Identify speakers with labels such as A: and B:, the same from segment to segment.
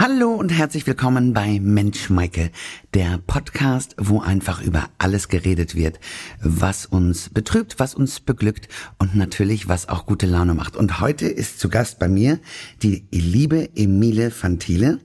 A: Hallo und herzlich willkommen bei Mensch Maike, der Podcast, wo einfach über alles geredet wird, was uns betrübt, was uns beglückt und natürlich was auch gute Laune macht. Und heute ist zu Gast bei mir die liebe Emile Fantile.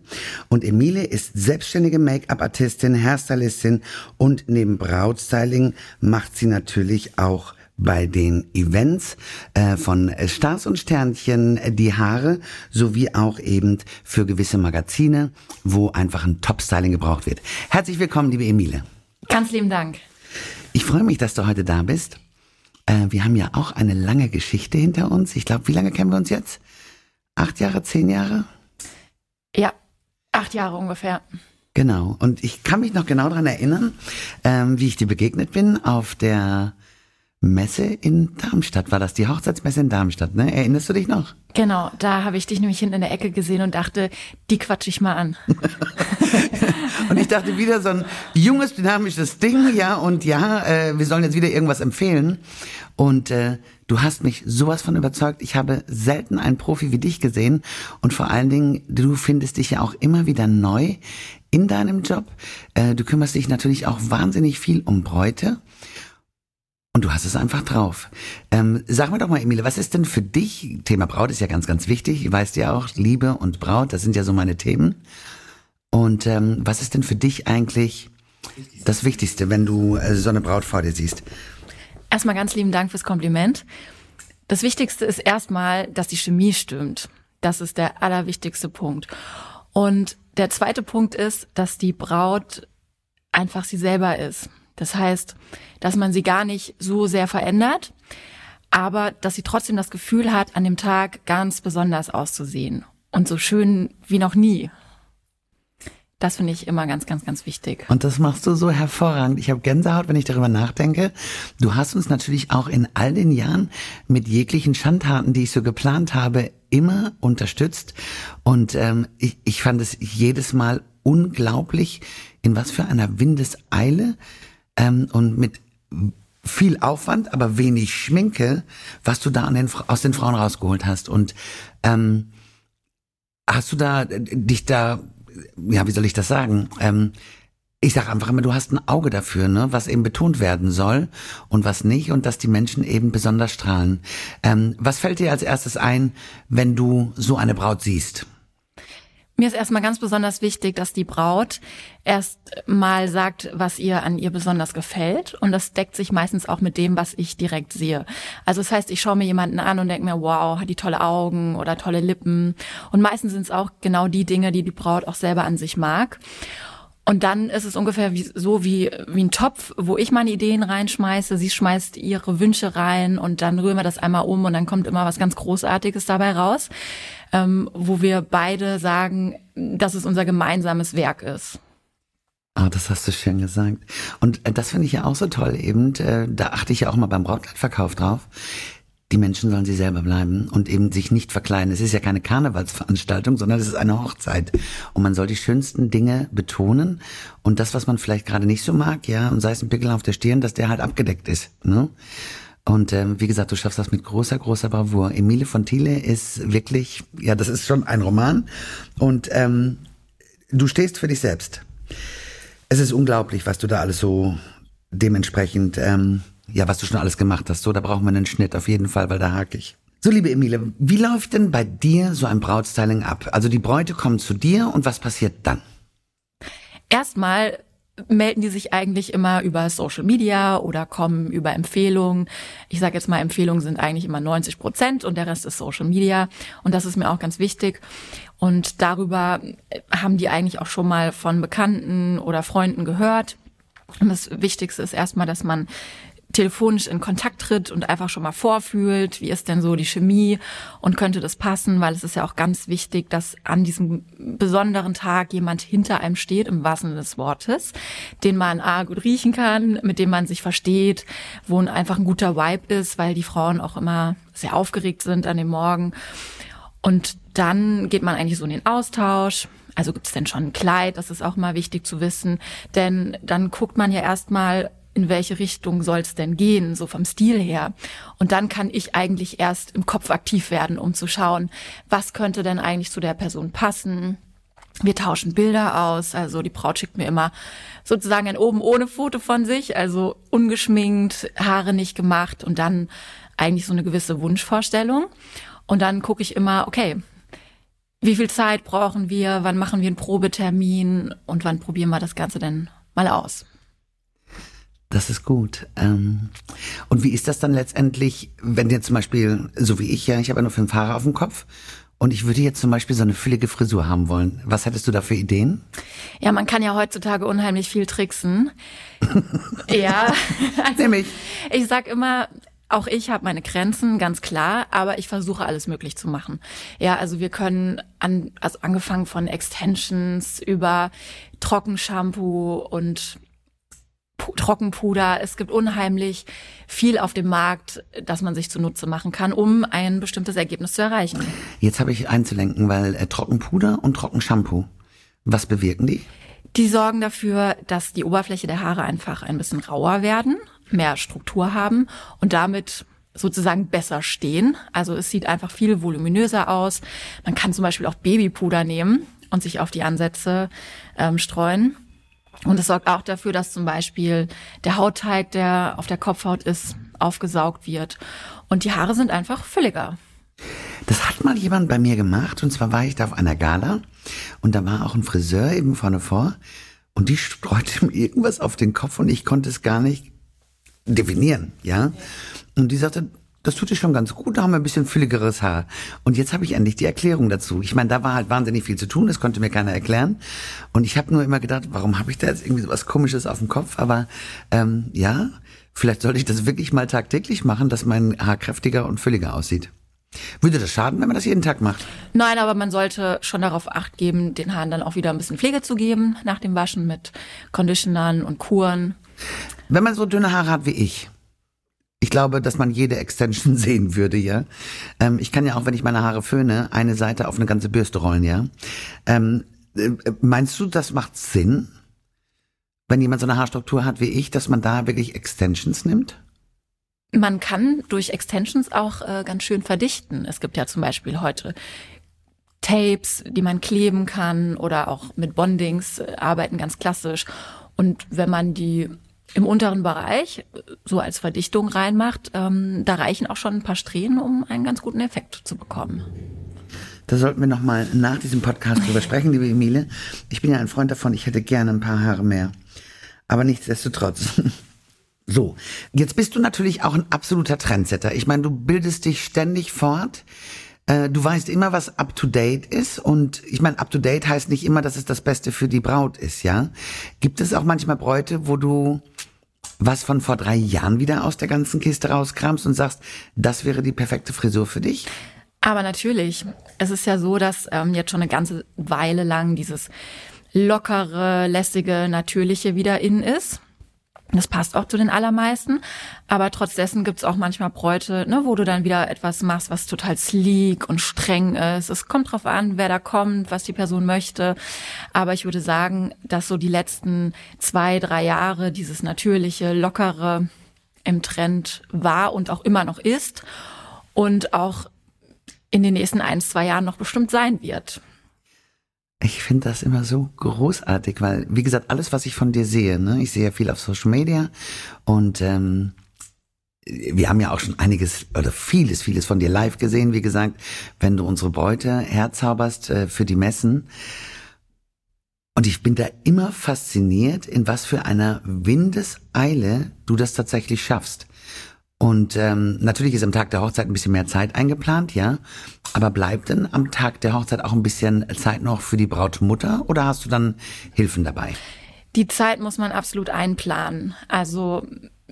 A: Und Emile ist selbstständige Make-up-Artistin, Hairstylistin und neben Brautstyling macht sie natürlich auch bei den Events äh, von Stars und Sternchen äh, die Haare sowie auch eben für gewisse Magazine, wo einfach ein Top-Styling gebraucht wird. Herzlich willkommen, liebe Emile.
B: Ganz lieben Dank.
A: Ich freue mich, dass du heute da bist. Äh, wir haben ja auch eine lange Geschichte hinter uns. Ich glaube, wie lange kennen wir uns jetzt? Acht Jahre, zehn Jahre?
B: Ja, acht Jahre ungefähr.
A: Genau. Und ich kann mich noch genau daran erinnern, ähm, wie ich dir begegnet bin auf der Messe in Darmstadt. War das die Hochzeitsmesse in Darmstadt, ne? Erinnerst du dich noch?
B: Genau, da habe ich dich nämlich hinten in der Ecke gesehen und dachte, die quatsch ich mal an.
A: und ich dachte wieder so ein junges, dynamisches Ding, ja, und ja, äh, wir sollen jetzt wieder irgendwas empfehlen. Und äh, du hast mich sowas von überzeugt. Ich habe selten einen Profi wie dich gesehen. Und vor allen Dingen, du findest dich ja auch immer wieder neu in deinem Job. Äh, du kümmerst dich natürlich auch wahnsinnig viel um Bräute. Und du hast es einfach drauf. Ähm, sag mir doch mal, Emile, was ist denn für dich, Thema Braut ist ja ganz, ganz wichtig, weißt ja auch, Liebe und Braut, das sind ja so meine Themen. Und ähm, was ist denn für dich eigentlich das Wichtigste, wenn du äh, so eine Braut vor dir siehst?
B: Erstmal ganz lieben Dank fürs Kompliment. Das Wichtigste ist erstmal, dass die Chemie stimmt. Das ist der allerwichtigste Punkt. Und der zweite Punkt ist, dass die Braut einfach sie selber ist. Das heißt, dass man sie gar nicht so sehr verändert, aber dass sie trotzdem das Gefühl hat, an dem Tag ganz besonders auszusehen und so schön wie noch nie. Das finde ich immer ganz, ganz, ganz wichtig.
A: Und das machst du so hervorragend. Ich habe Gänsehaut, wenn ich darüber nachdenke. Du hast uns natürlich auch in all den Jahren mit jeglichen Schandtaten, die ich so geplant habe, immer unterstützt. Und ähm, ich, ich fand es jedes Mal unglaublich, in was für einer Windeseile ähm, und mit viel Aufwand, aber wenig Schminke, was du da den, aus den Frauen rausgeholt hast. Und ähm, hast du da dich da, ja, wie soll ich das sagen? Ähm, ich sage einfach immer, du hast ein Auge dafür, ne, was eben betont werden soll und was nicht und dass die Menschen eben besonders strahlen. Ähm, was fällt dir als erstes ein, wenn du so eine Braut siehst?
B: Mir ist erstmal ganz besonders wichtig, dass die Braut erst mal sagt, was ihr an ihr besonders gefällt. Und das deckt sich meistens auch mit dem, was ich direkt sehe. Also das heißt, ich schaue mir jemanden an und denke mir, wow, hat die tolle Augen oder tolle Lippen. Und meistens sind es auch genau die Dinge, die die Braut auch selber an sich mag. Und dann ist es ungefähr wie, so wie, wie ein Topf, wo ich meine Ideen reinschmeiße. Sie schmeißt ihre Wünsche rein und dann rühren wir das einmal um und dann kommt immer was ganz Großartiges dabei raus, ähm, wo wir beide sagen, dass es unser gemeinsames Werk ist.
A: Ah, das hast du schön gesagt. Und äh, das finde ich ja auch so toll eben. Äh, da achte ich ja auch mal beim Brautkleidverkauf drauf die Menschen sollen sie selber bleiben und eben sich nicht verkleiden. Es ist ja keine Karnevalsveranstaltung, sondern es ist eine Hochzeit. Und man soll die schönsten Dinge betonen und das, was man vielleicht gerade nicht so mag, ja, und sei es ein Pickel auf der Stirn, dass der halt abgedeckt ist. Ne? Und ähm, wie gesagt, du schaffst das mit großer, großer Bravour. Emile von Thiele ist wirklich, ja, das ist schon ein Roman. Und ähm, du stehst für dich selbst. Es ist unglaublich, was du da alles so dementsprechend ähm, ja, was du schon alles gemacht hast. So, da brauchen wir einen Schnitt auf jeden Fall, weil da hake ich. So, liebe Emile, wie läuft denn bei dir so ein Brautstyling ab? Also die Bräute kommen zu dir und was passiert dann?
B: Erstmal melden die sich eigentlich immer über Social Media oder kommen über Empfehlungen. Ich sage jetzt mal, Empfehlungen sind eigentlich immer 90 Prozent und der Rest ist Social Media. Und das ist mir auch ganz wichtig. Und darüber haben die eigentlich auch schon mal von Bekannten oder Freunden gehört. Und das Wichtigste ist erstmal, dass man telefonisch in Kontakt tritt und einfach schon mal vorfühlt, wie ist denn so die Chemie und könnte das passen, weil es ist ja auch ganz wichtig, dass an diesem besonderen Tag jemand hinter einem steht, im wahrsten Sinne des Wortes, den man A, gut riechen kann, mit dem man sich versteht, wo einfach ein guter Vibe ist, weil die Frauen auch immer sehr aufgeregt sind an dem Morgen. Und dann geht man eigentlich so in den Austausch. Also gibt es denn schon ein Kleid? Das ist auch mal wichtig zu wissen. Denn dann guckt man ja erstmal, in welche Richtung soll es denn gehen, so vom Stil her. Und dann kann ich eigentlich erst im Kopf aktiv werden, um zu schauen, was könnte denn eigentlich zu der Person passen. Wir tauschen Bilder aus. Also die Braut schickt mir immer sozusagen ein oben ohne Foto von sich, also ungeschminkt, Haare nicht gemacht und dann eigentlich so eine gewisse Wunschvorstellung. Und dann gucke ich immer, okay, wie viel Zeit brauchen wir, wann machen wir einen Probetermin und wann probieren wir das Ganze denn mal aus.
A: Das ist gut. Ähm, und wie ist das dann letztendlich, wenn jetzt zum Beispiel, so wie ich ja, ich habe ja nur fünf Haare auf dem Kopf und ich würde jetzt zum Beispiel so eine füllige Frisur haben wollen. Was hättest du da für Ideen?
B: Ja, man kann ja heutzutage unheimlich viel tricksen. ja. Also,
A: Nämlich.
B: Ich sag immer, auch ich habe meine Grenzen, ganz klar, aber ich versuche alles möglich zu machen. Ja, also wir können an, also angefangen von Extensions über Trockenshampoo und Trockenpuder. Es gibt unheimlich viel auf dem Markt, das man sich zunutze machen kann, um ein bestimmtes Ergebnis zu erreichen.
A: Jetzt habe ich einzulenken, weil äh, Trockenpuder und Trockenshampoo, was bewirken die?
B: Die sorgen dafür, dass die Oberfläche der Haare einfach ein bisschen rauer werden, mehr Struktur haben und damit sozusagen besser stehen. Also es sieht einfach viel voluminöser aus. Man kann zum Beispiel auch Babypuder nehmen und sich auf die Ansätze ähm, streuen. Und es sorgt auch dafür, dass zum Beispiel der Hautteig, der auf der Kopfhaut ist, aufgesaugt wird. Und die Haare sind einfach fülliger.
A: Das hat mal jemand bei mir gemacht. Und zwar war ich da auf einer Gala. Und da war auch ein Friseur eben vorne vor. Und die streute mir irgendwas auf den Kopf und ich konnte es gar nicht definieren, ja. Und die sagte, das tut dir schon ganz gut, da haben wir ein bisschen fülligeres Haar. Und jetzt habe ich endlich die Erklärung dazu. Ich meine, da war halt wahnsinnig viel zu tun, das konnte mir keiner erklären. Und ich habe nur immer gedacht, warum habe ich da jetzt irgendwie so was Komisches auf dem Kopf? Aber ähm, ja, vielleicht sollte ich das wirklich mal tagtäglich machen, dass mein Haar kräftiger und fülliger aussieht. Würde das schaden, wenn man das jeden Tag macht?
B: Nein, aber man sollte schon darauf acht geben, den Haaren dann auch wieder ein bisschen Pflege zu geben nach dem Waschen mit Conditionern und Kuren.
A: Wenn man so dünne Haare hat wie ich, ich glaube, dass man jede Extension sehen würde, ja. Ähm, ich kann ja auch, wenn ich meine Haare föhne, eine Seite auf eine ganze Bürste rollen, ja. Ähm, äh, meinst du, das macht Sinn, wenn jemand so eine Haarstruktur hat wie ich, dass man da wirklich Extensions nimmt?
B: Man kann durch Extensions auch äh, ganz schön verdichten. Es gibt ja zum Beispiel heute Tapes, die man kleben kann oder auch mit Bondings äh, arbeiten ganz klassisch. Und wenn man die im unteren Bereich so als Verdichtung reinmacht, ähm, da reichen auch schon ein paar Strähnen, um einen ganz guten Effekt zu bekommen.
A: Da sollten wir nochmal nach diesem Podcast drüber sprechen, liebe Emile. Ich bin ja ein Freund davon, ich hätte gerne ein paar Haare mehr. Aber nichtsdestotrotz. So, jetzt bist du natürlich auch ein absoluter Trendsetter. Ich meine, du bildest dich ständig fort. Äh, du weißt immer, was up to date ist. Und ich meine, up to date heißt nicht immer, dass es das Beste für die Braut ist, ja? Gibt es auch manchmal Bräute, wo du was von vor drei Jahren wieder aus der ganzen Kiste rauskramst und sagst, das wäre die perfekte Frisur für dich?
B: Aber natürlich. Es ist ja so, dass ähm, jetzt schon eine ganze Weile lang dieses lockere, lässige, natürliche wieder in ist. Das passt auch zu den allermeisten. Aber trotz dessen gibt's auch manchmal Bräute, ne, wo du dann wieder etwas machst, was total sleek und streng ist. Es kommt drauf an, wer da kommt, was die Person möchte. Aber ich würde sagen, dass so die letzten zwei, drei Jahre dieses natürliche, lockere im Trend war und auch immer noch ist. Und auch in den nächsten ein, zwei Jahren noch bestimmt sein wird.
A: Ich finde das immer so großartig, weil, wie gesagt, alles, was ich von dir sehe, ne, ich sehe ja viel auf Social Media und ähm, wir haben ja auch schon einiges oder vieles, vieles von dir live gesehen, wie gesagt, wenn du unsere Beute herzauberst äh, für die Messen. Und ich bin da immer fasziniert, in was für einer Windeseile du das tatsächlich schaffst. Und ähm, natürlich ist am Tag der Hochzeit ein bisschen mehr Zeit eingeplant, ja. Aber bleibt denn am Tag der Hochzeit auch ein bisschen Zeit noch für die Brautmutter oder hast du dann Hilfen dabei?
B: Die Zeit muss man absolut einplanen. Also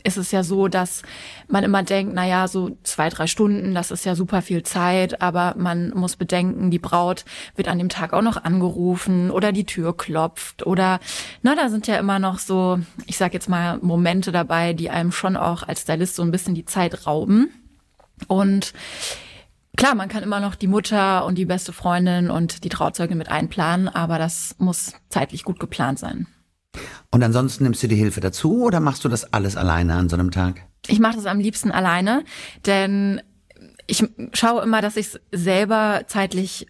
B: ist es ja so, dass man immer denkt, na ja, so zwei, drei Stunden, das ist ja super viel Zeit, aber man muss bedenken, die Braut wird an dem Tag auch noch angerufen oder die Tür klopft oder, na, da sind ja immer noch so, ich sag jetzt mal, Momente dabei, die einem schon auch als Stylist so ein bisschen die Zeit rauben. Und Klar, man kann immer noch die Mutter und die beste Freundin und die Trauzeugin mit einplanen, aber das muss zeitlich gut geplant sein.
A: Und ansonsten nimmst du die Hilfe dazu oder machst du das alles alleine an so einem Tag?
B: Ich mache das am liebsten alleine, denn ich schaue immer, dass ich es selber zeitlich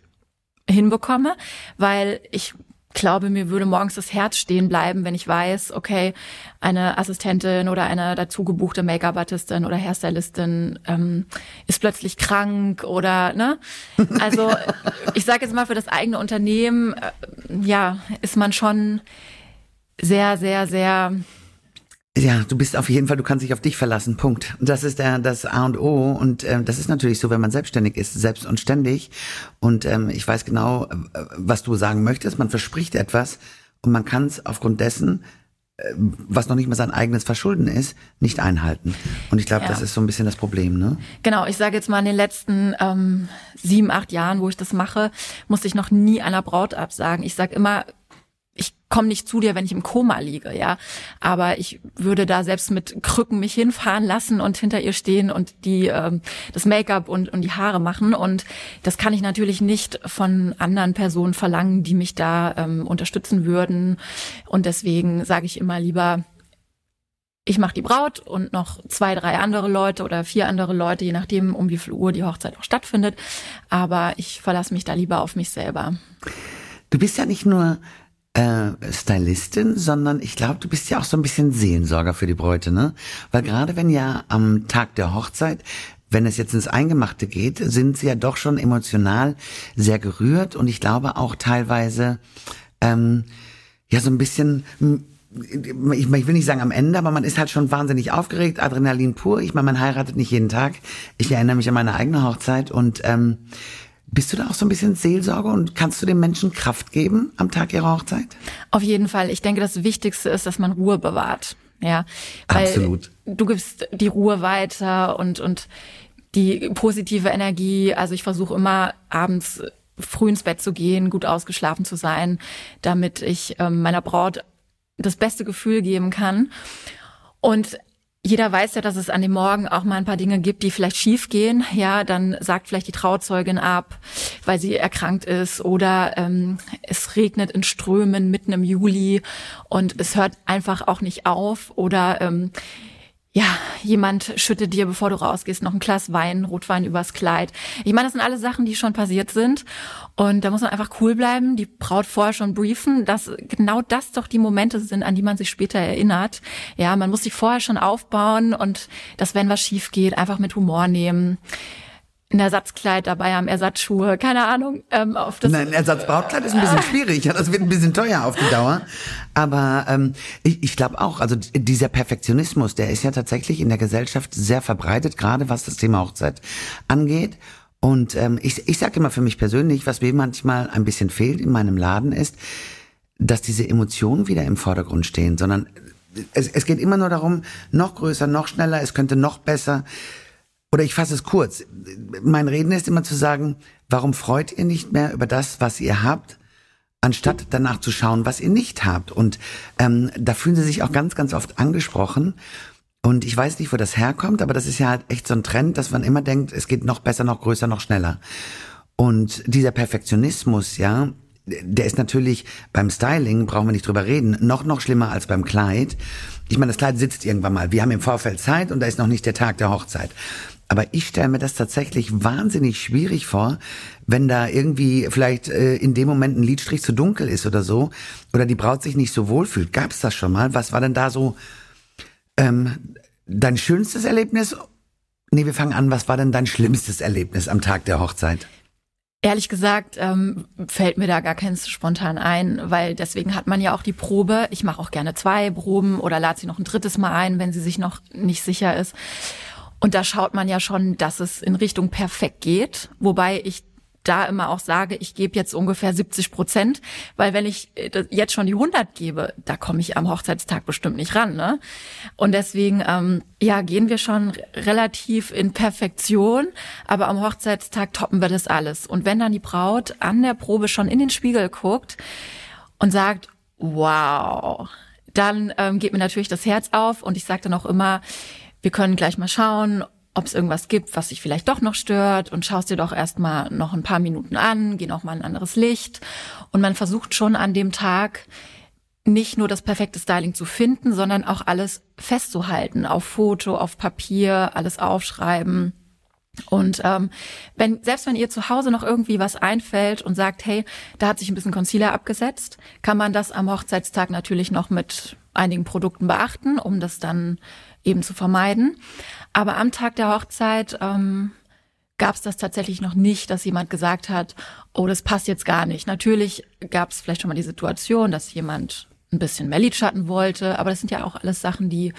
B: hinbekomme, weil ich glaube, mir würde morgens das Herz stehen bleiben, wenn ich weiß, okay, eine Assistentin oder eine dazu gebuchte Make-up-Artistin oder Hairstylistin ähm, ist plötzlich krank oder ne? Also ich sage jetzt mal für das eigene Unternehmen, äh, ja, ist man schon sehr, sehr, sehr
A: ja, du bist auf jeden Fall, du kannst dich auf dich verlassen, Punkt. Das ist der, das A und O und äh, das ist natürlich so, wenn man selbstständig ist, selbst und ständig. Und ähm, ich weiß genau, äh, was du sagen möchtest. Man verspricht etwas und man kann es aufgrund dessen, äh, was noch nicht mal sein eigenes Verschulden ist, nicht einhalten. Und ich glaube, ja. das ist so ein bisschen das Problem, ne?
B: Genau, ich sage jetzt mal in den letzten ähm, sieben, acht Jahren, wo ich das mache, musste ich noch nie einer Braut absagen. Ich sage immer, ich komme nicht zu dir, wenn ich im Koma liege, ja. Aber ich würde da selbst mit Krücken mich hinfahren lassen und hinter ihr stehen und die ähm, das Make-up und, und die Haare machen. Und das kann ich natürlich nicht von anderen Personen verlangen, die mich da ähm, unterstützen würden. Und deswegen sage ich immer lieber, ich mache die Braut und noch zwei, drei andere Leute oder vier andere Leute, je nachdem, um wie viel Uhr die Hochzeit auch stattfindet. Aber ich verlasse mich da lieber auf mich selber.
A: Du bist ja nicht nur äh, Stylistin, sondern ich glaube, du bist ja auch so ein bisschen Seelensorger für die Bräute, ne? Weil gerade wenn ja am Tag der Hochzeit wenn es jetzt ins Eingemachte geht, sind sie ja doch schon emotional sehr gerührt und ich glaube auch teilweise ähm, ja so ein bisschen ich, will nicht sagen am Ende, aber man ist halt schon wahnsinnig aufgeregt, Adrenalin pur. Ich meine, man heiratet nicht jeden Tag. Ich erinnere mich an meine eigene Hochzeit und ähm, bist du da auch so ein bisschen Seelsorge und kannst du den Menschen Kraft geben am Tag ihrer Hochzeit?
B: Auf jeden Fall. Ich denke, das Wichtigste ist, dass man Ruhe bewahrt. Ja, weil
A: Absolut.
B: Du gibst die Ruhe weiter und, und die positive Energie. Also ich versuche immer abends früh ins Bett zu gehen, gut ausgeschlafen zu sein, damit ich ähm, meiner Braut das beste Gefühl geben kann. Und jeder weiß ja, dass es an dem Morgen auch mal ein paar Dinge gibt, die vielleicht schief gehen. Ja, dann sagt vielleicht die Trauzeugin ab, weil sie erkrankt ist oder ähm, es regnet in Strömen mitten im Juli und es hört einfach auch nicht auf oder ähm, ja, jemand schüttet dir, bevor du rausgehst, noch ein Glas Wein, Rotwein übers Kleid. Ich meine, das sind alle Sachen, die schon passiert sind. Und da muss man einfach cool bleiben, die Braut vorher schon briefen, dass genau das doch die Momente sind, an die man sich später erinnert. Ja, man muss sich vorher schon aufbauen und dass, wenn was schief geht, einfach mit Humor nehmen ein Ersatzkleid dabei haben, Ersatzschuhe, keine Ahnung.
A: Ähm, auf das Nein, ein Ersatzbrautkleid ist ein bisschen schwierig, ja, das wird ein bisschen teuer auf die Dauer. Aber ähm, ich, ich glaube auch, also dieser Perfektionismus, der ist ja tatsächlich in der Gesellschaft sehr verbreitet, gerade was das Thema Hochzeit angeht. Und ähm, ich, ich sage immer für mich persönlich, was mir manchmal ein bisschen fehlt in meinem Laden ist, dass diese Emotionen wieder im Vordergrund stehen, sondern es, es geht immer nur darum, noch größer, noch schneller, es könnte noch besser. Oder ich fasse es kurz. Mein Reden ist immer zu sagen, warum freut ihr nicht mehr über das, was ihr habt, anstatt danach zu schauen, was ihr nicht habt. Und ähm, da fühlen sie sich auch ganz, ganz oft angesprochen. Und ich weiß nicht, wo das herkommt, aber das ist ja halt echt so ein Trend, dass man immer denkt, es geht noch besser, noch größer, noch schneller. Und dieser Perfektionismus, ja, der ist natürlich beim Styling, brauchen wir nicht drüber reden, noch, noch schlimmer als beim Kleid. Ich meine, das Kleid sitzt irgendwann mal. Wir haben im Vorfeld Zeit und da ist noch nicht der Tag der Hochzeit. Aber ich stelle mir das tatsächlich wahnsinnig schwierig vor, wenn da irgendwie vielleicht äh, in dem Moment ein Lidstrich zu dunkel ist oder so, oder die Braut sich nicht so wohl fühlt. Gab es das schon mal? Was war denn da so ähm, dein schönstes Erlebnis? Nee, wir fangen an. Was war denn dein schlimmstes Erlebnis am Tag der Hochzeit?
B: Ehrlich gesagt ähm, fällt mir da gar keins spontan ein, weil deswegen hat man ja auch die Probe. Ich mache auch gerne zwei Proben oder lade sie noch ein drittes Mal ein, wenn sie sich noch nicht sicher ist. Und da schaut man ja schon, dass es in Richtung perfekt geht, wobei ich da immer auch sage, ich gebe jetzt ungefähr 70 Prozent, weil wenn ich äh, jetzt schon die 100 gebe, da komme ich am Hochzeitstag bestimmt nicht ran. Ne? Und deswegen ähm, ja gehen wir schon relativ in Perfektion, aber am Hochzeitstag toppen wir das alles. Und wenn dann die Braut an der Probe schon in den Spiegel guckt und sagt, wow, dann ähm, geht mir natürlich das Herz auf und ich sage dann auch immer, wir können gleich mal schauen, ob es irgendwas gibt, was sich vielleicht doch noch stört und schaust dir doch erstmal noch ein paar Minuten an, geh noch mal ein anderes Licht und man versucht schon an dem Tag nicht nur das perfekte Styling zu finden, sondern auch alles festzuhalten, auf Foto, auf Papier, alles aufschreiben. Und ähm, wenn selbst wenn ihr zu Hause noch irgendwie was einfällt und sagt, hey, da hat sich ein bisschen Concealer abgesetzt, kann man das am Hochzeitstag natürlich noch mit einigen Produkten beachten, um das dann eben zu vermeiden. Aber am Tag der Hochzeit ähm, gab es das tatsächlich noch nicht, dass jemand gesagt hat, oh, das passt jetzt gar nicht. Natürlich gab es vielleicht schon mal die Situation, dass jemand ein bisschen mehr Lidschatten wollte, aber das sind ja auch alles Sachen, die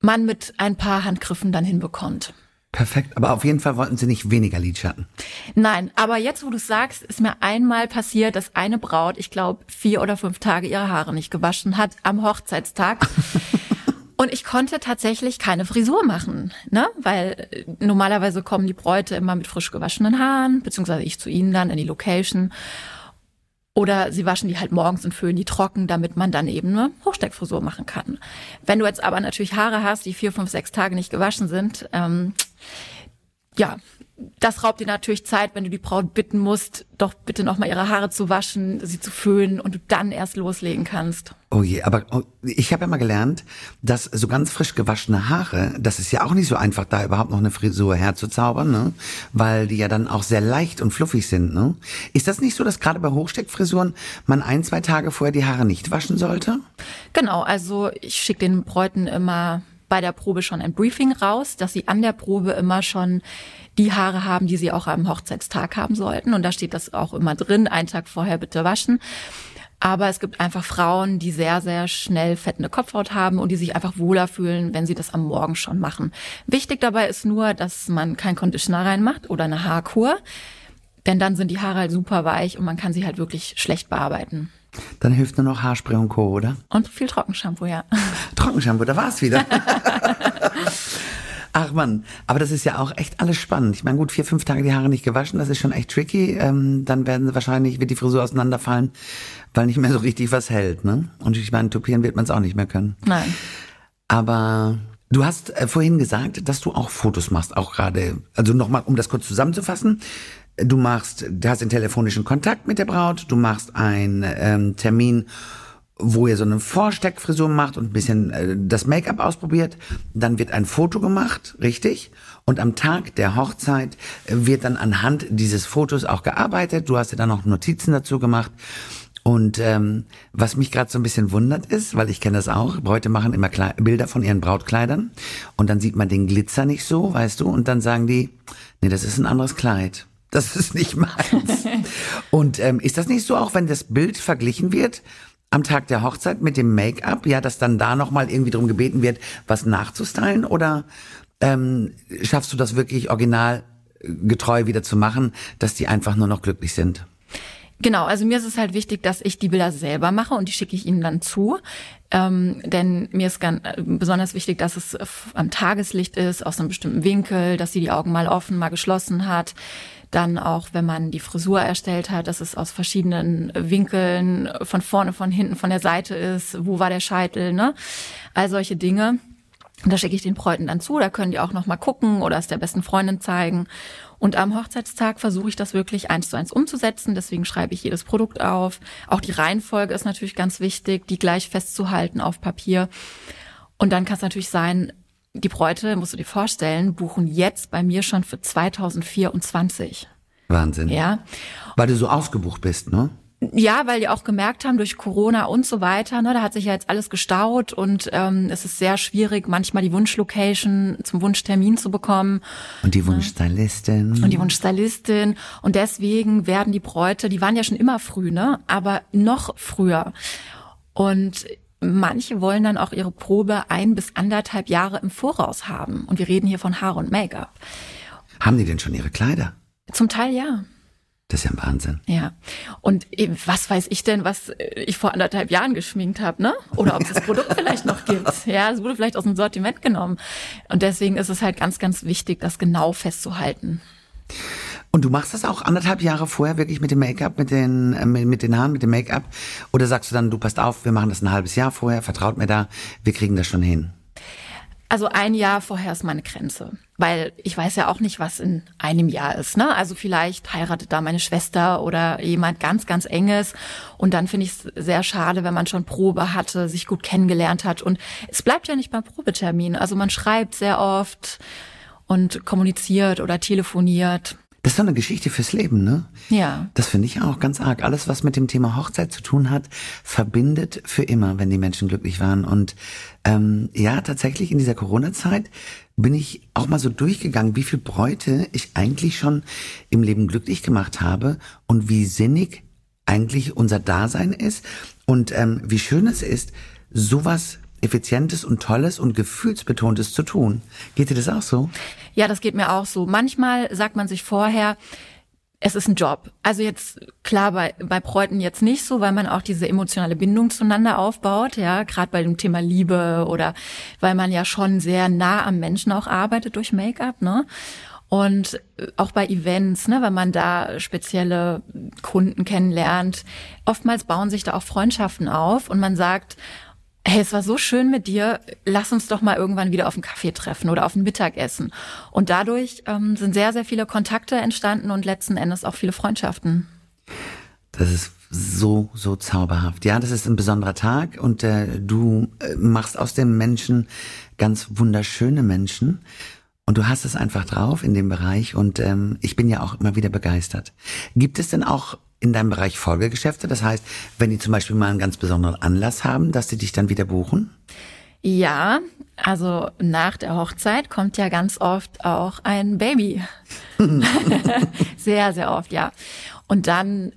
B: man mit ein paar Handgriffen dann hinbekommt.
A: Perfekt, aber auf jeden Fall wollten Sie nicht weniger Lidschatten.
B: Nein, aber jetzt, wo du sagst, ist mir einmal passiert, dass eine Braut, ich glaube, vier oder fünf Tage ihre Haare nicht gewaschen hat am Hochzeitstag. Und ich konnte tatsächlich keine Frisur machen, ne? Weil äh, normalerweise kommen die Bräute immer mit frisch gewaschenen Haaren, beziehungsweise ich zu ihnen dann in die Location. Oder sie waschen die halt morgens und föhnen die trocken, damit man dann eben eine Hochsteckfrisur machen kann. Wenn du jetzt aber natürlich Haare hast, die vier, fünf, sechs Tage nicht gewaschen sind, ähm, ja, das raubt dir natürlich Zeit, wenn du die Braut bitten musst, doch bitte nochmal ihre Haare zu waschen, sie zu föhnen und du dann erst loslegen kannst.
A: Oh je, aber oh, ich habe ja mal gelernt, dass so ganz frisch gewaschene Haare, das ist ja auch nicht so einfach, da überhaupt noch eine Frisur herzuzaubern, ne? weil die ja dann auch sehr leicht und fluffig sind. Ne? Ist das nicht so, dass gerade bei Hochsteckfrisuren man ein, zwei Tage vorher die Haare nicht waschen sollte?
B: Genau, also ich schicke den Bräuten immer bei der Probe schon ein Briefing raus, dass sie an der Probe immer schon die Haare haben, die sie auch am Hochzeitstag haben sollten. Und da steht das auch immer drin, einen Tag vorher bitte waschen. Aber es gibt einfach Frauen, die sehr, sehr schnell fettende Kopfhaut haben und die sich einfach wohler fühlen, wenn sie das am Morgen schon machen. Wichtig dabei ist nur, dass man kein Conditioner reinmacht oder eine Haarkur. Denn dann sind die Haare halt super weich und man kann sie halt wirklich schlecht bearbeiten.
A: Dann hilft nur noch Haarspray und Co., oder?
B: Und viel Trockenshampoo, ja.
A: Trockenshampoo, da war es wieder. Ach man, aber das ist ja auch echt alles spannend. Ich meine, gut, vier, fünf Tage die Haare nicht gewaschen, das ist schon echt tricky. Ähm, dann werden sie wahrscheinlich, wird die Frisur auseinanderfallen, weil nicht mehr so richtig was hält. Ne? Und ich meine, tupieren wird man es auch nicht mehr können.
B: Nein.
A: Aber du hast äh, vorhin gesagt, dass du auch Fotos machst, auch gerade. Also nochmal, um das kurz zusammenzufassen. Du machst, du hast den telefonischen Kontakt mit der Braut, du machst einen ähm, Termin wo ihr so eine Vorsteckfrisur macht und ein bisschen äh, das Make-up ausprobiert. Dann wird ein Foto gemacht, richtig? Und am Tag der Hochzeit äh, wird dann anhand dieses Fotos auch gearbeitet. Du hast ja dann noch Notizen dazu gemacht. Und ähm, was mich gerade so ein bisschen wundert ist, weil ich kenne das auch, Bräute machen immer Kle Bilder von ihren Brautkleidern und dann sieht man den Glitzer nicht so, weißt du, und dann sagen die, nee, das ist ein anderes Kleid. Das ist nicht meins. und ähm, ist das nicht so auch, wenn das Bild verglichen wird? am Tag der Hochzeit mit dem Make-up, ja, dass dann da nochmal irgendwie drum gebeten wird, was nachzustylen? Oder ähm, schaffst du das wirklich original äh, getreu wieder zu machen, dass die einfach nur noch glücklich sind?
B: Genau, also mir ist es halt wichtig, dass ich die Bilder selber mache und die schicke ich ihnen dann zu. Ähm, denn mir ist ganz, äh, besonders wichtig, dass es am Tageslicht ist, aus einem bestimmten Winkel, dass sie die Augen mal offen, mal geschlossen hat, dann auch, wenn man die Frisur erstellt hat, dass es aus verschiedenen Winkeln von vorne, von hinten, von der Seite ist. Wo war der Scheitel, ne? All solche Dinge. Da schicke ich den Bräuten dann zu, da können die auch noch mal gucken oder es der besten Freundin zeigen. Und am Hochzeitstag versuche ich das wirklich eins zu eins umzusetzen. Deswegen schreibe ich jedes Produkt auf. Auch die Reihenfolge ist natürlich ganz wichtig, die gleich festzuhalten auf Papier. Und dann kann es natürlich sein, die Bräute, musst du dir vorstellen, buchen jetzt bei mir schon für 2024.
A: Wahnsinn.
B: Ja.
A: Weil du so ausgebucht bist, ne?
B: Ja, weil die auch gemerkt haben, durch Corona und so weiter, ne, da hat sich ja jetzt alles gestaut und ähm, es ist sehr schwierig, manchmal die Wunschlocation zum Wunschtermin zu bekommen.
A: Und die Wunschstylistin.
B: Und die Wunschstylistin. Und deswegen werden die Bräute, die waren ja schon immer früh, ne? Aber noch früher. Und Manche wollen dann auch ihre Probe ein bis anderthalb Jahre im Voraus haben. Und wir reden hier von Haar und Make-up.
A: Haben die denn schon ihre Kleider?
B: Zum Teil ja.
A: Das ist ja ein Wahnsinn.
B: Ja. Und was weiß ich denn, was ich vor anderthalb Jahren geschminkt habe, ne? Oder ob es das Produkt vielleicht noch gibt. Ja, es wurde vielleicht aus dem Sortiment genommen. Und deswegen ist es halt ganz, ganz wichtig, das genau festzuhalten.
A: Und du machst das auch anderthalb Jahre vorher wirklich mit dem Make-up, mit den, äh, mit, den Haaren, mit dem Make-up? Oder sagst du dann, du passt auf, wir machen das ein halbes Jahr vorher, vertraut mir da, wir kriegen das schon hin?
B: Also ein Jahr vorher ist meine Grenze, weil ich weiß ja auch nicht, was in einem Jahr ist. Ne? Also vielleicht heiratet da meine Schwester oder jemand ganz, ganz enges und dann finde ich es sehr schade, wenn man schon Probe hatte, sich gut kennengelernt hat und es bleibt ja nicht beim Probetermin. Also man schreibt sehr oft und kommuniziert oder telefoniert.
A: Das ist doch eine Geschichte fürs Leben, ne?
B: Ja.
A: Das finde ich auch ganz arg. Alles, was mit dem Thema Hochzeit zu tun hat, verbindet für immer, wenn die Menschen glücklich waren. Und ähm, ja, tatsächlich in dieser Corona-Zeit bin ich auch mal so durchgegangen, wie viel Bräute ich eigentlich schon im Leben glücklich gemacht habe und wie sinnig eigentlich unser Dasein ist und ähm, wie schön es ist, sowas Effizientes und Tolles und Gefühlsbetontes zu tun. Geht dir das auch so?
B: Ja, das geht mir auch so. Manchmal sagt man sich vorher, es ist ein Job. Also jetzt klar bei bei Bräuten jetzt nicht so, weil man auch diese emotionale Bindung zueinander aufbaut, ja, gerade bei dem Thema Liebe oder weil man ja schon sehr nah am Menschen auch arbeitet durch Make-up, ne? Und auch bei Events, ne, wenn man da spezielle Kunden kennenlernt, oftmals bauen sich da auch Freundschaften auf und man sagt, hey, es war so schön mit dir, lass uns doch mal irgendwann wieder auf einen Kaffee treffen oder auf ein Mittagessen. Und dadurch ähm, sind sehr, sehr viele Kontakte entstanden und letzten Endes auch viele Freundschaften.
A: Das ist so, so zauberhaft. Ja, das ist ein besonderer Tag und äh, du äh, machst aus den Menschen ganz wunderschöne Menschen. Und du hast es einfach drauf in dem Bereich und ähm, ich bin ja auch immer wieder begeistert. Gibt es denn auch in deinem Bereich Folgegeschäfte? Das heißt, wenn die zum Beispiel mal einen ganz besonderen Anlass haben, dass die dich dann wieder buchen?
B: Ja, also nach der Hochzeit kommt ja ganz oft auch ein Baby. sehr, sehr oft, ja. Und dann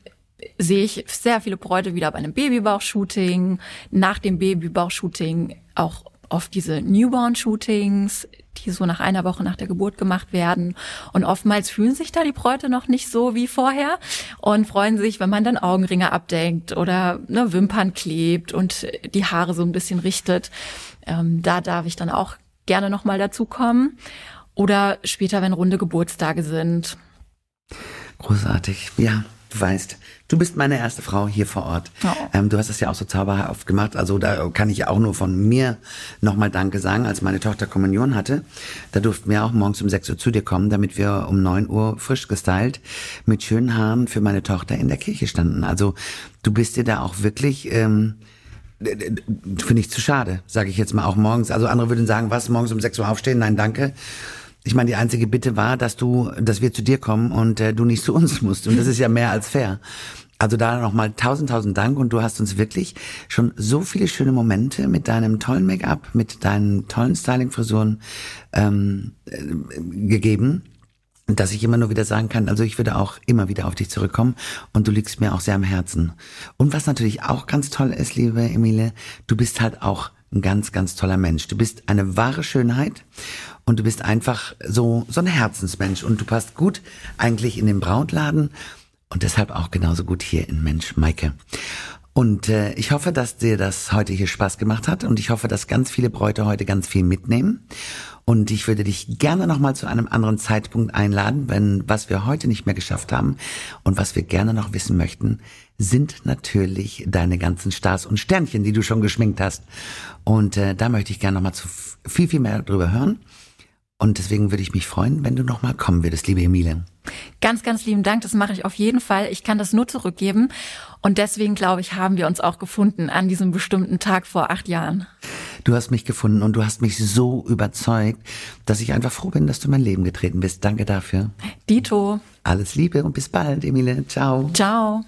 B: sehe ich sehr viele Bräute wieder bei einem Babybauchshooting, nach dem Babybauchshooting auch oft diese Newborn-Shootings, die so nach einer Woche nach der Geburt gemacht werden. Und oftmals fühlen sich da die Bräute noch nicht so wie vorher und freuen sich, wenn man dann Augenringe abdenkt oder ne, Wimpern klebt und die Haare so ein bisschen richtet. Ähm, da darf ich dann auch gerne nochmal dazukommen. Oder später, wenn runde Geburtstage sind.
A: Großartig, ja. Du weißt, du bist meine erste Frau hier vor Ort. Oh. Ähm, du hast es ja auch so zauberhaft gemacht. Also da kann ich auch nur von mir nochmal Danke sagen, als meine Tochter Kommunion hatte. Da durften wir auch morgens um 6 Uhr zu dir kommen, damit wir um 9 Uhr frisch gestylt mit schönen Haaren für meine Tochter in der Kirche standen. Also du bist dir da auch wirklich... Ähm, Finde ich zu schade, sage ich jetzt mal auch morgens. Also andere würden sagen, was, morgens um 6 Uhr aufstehen? Nein, danke. Ich meine, die einzige Bitte war, dass du, dass wir zu dir kommen und äh, du nicht zu uns musst. Und das ist ja mehr als fair. Also da nochmal tausend, tausend Dank und du hast uns wirklich schon so viele schöne Momente mit deinem tollen Make-up, mit deinen tollen Styling-Frisuren ähm, äh, gegeben, dass ich immer nur wieder sagen kann, also ich würde auch immer wieder auf dich zurückkommen und du liegst mir auch sehr am Herzen. Und was natürlich auch ganz toll ist, liebe Emile, du bist halt auch ein ganz, ganz toller Mensch. Du bist eine wahre Schönheit und du bist einfach so, so ein Herzensmensch und du passt gut eigentlich in den Brautladen und deshalb auch genauso gut hier in Mensch Maike. Und äh, ich hoffe, dass dir das heute hier Spaß gemacht hat und ich hoffe, dass ganz viele Bräute heute ganz viel mitnehmen. Und ich würde dich gerne nochmal zu einem anderen Zeitpunkt einladen, wenn was wir heute nicht mehr geschafft haben und was wir gerne noch wissen möchten, sind natürlich deine ganzen Stars und Sternchen, die du schon geschminkt hast. Und äh, da möchte ich gerne nochmal zu viel, viel mehr drüber hören. Und deswegen würde ich mich freuen, wenn du nochmal kommen würdest, liebe Emile.
B: Ganz, ganz lieben Dank. Das mache ich auf jeden Fall. Ich kann das nur zurückgeben. Und deswegen, glaube ich, haben wir uns auch gefunden an diesem bestimmten Tag vor acht Jahren.
A: Du hast mich gefunden und du hast mich so überzeugt, dass ich einfach froh bin, dass du in mein Leben getreten bist. Danke dafür.
B: Dito.
A: Alles Liebe und bis bald, Emile. Ciao.
B: Ciao.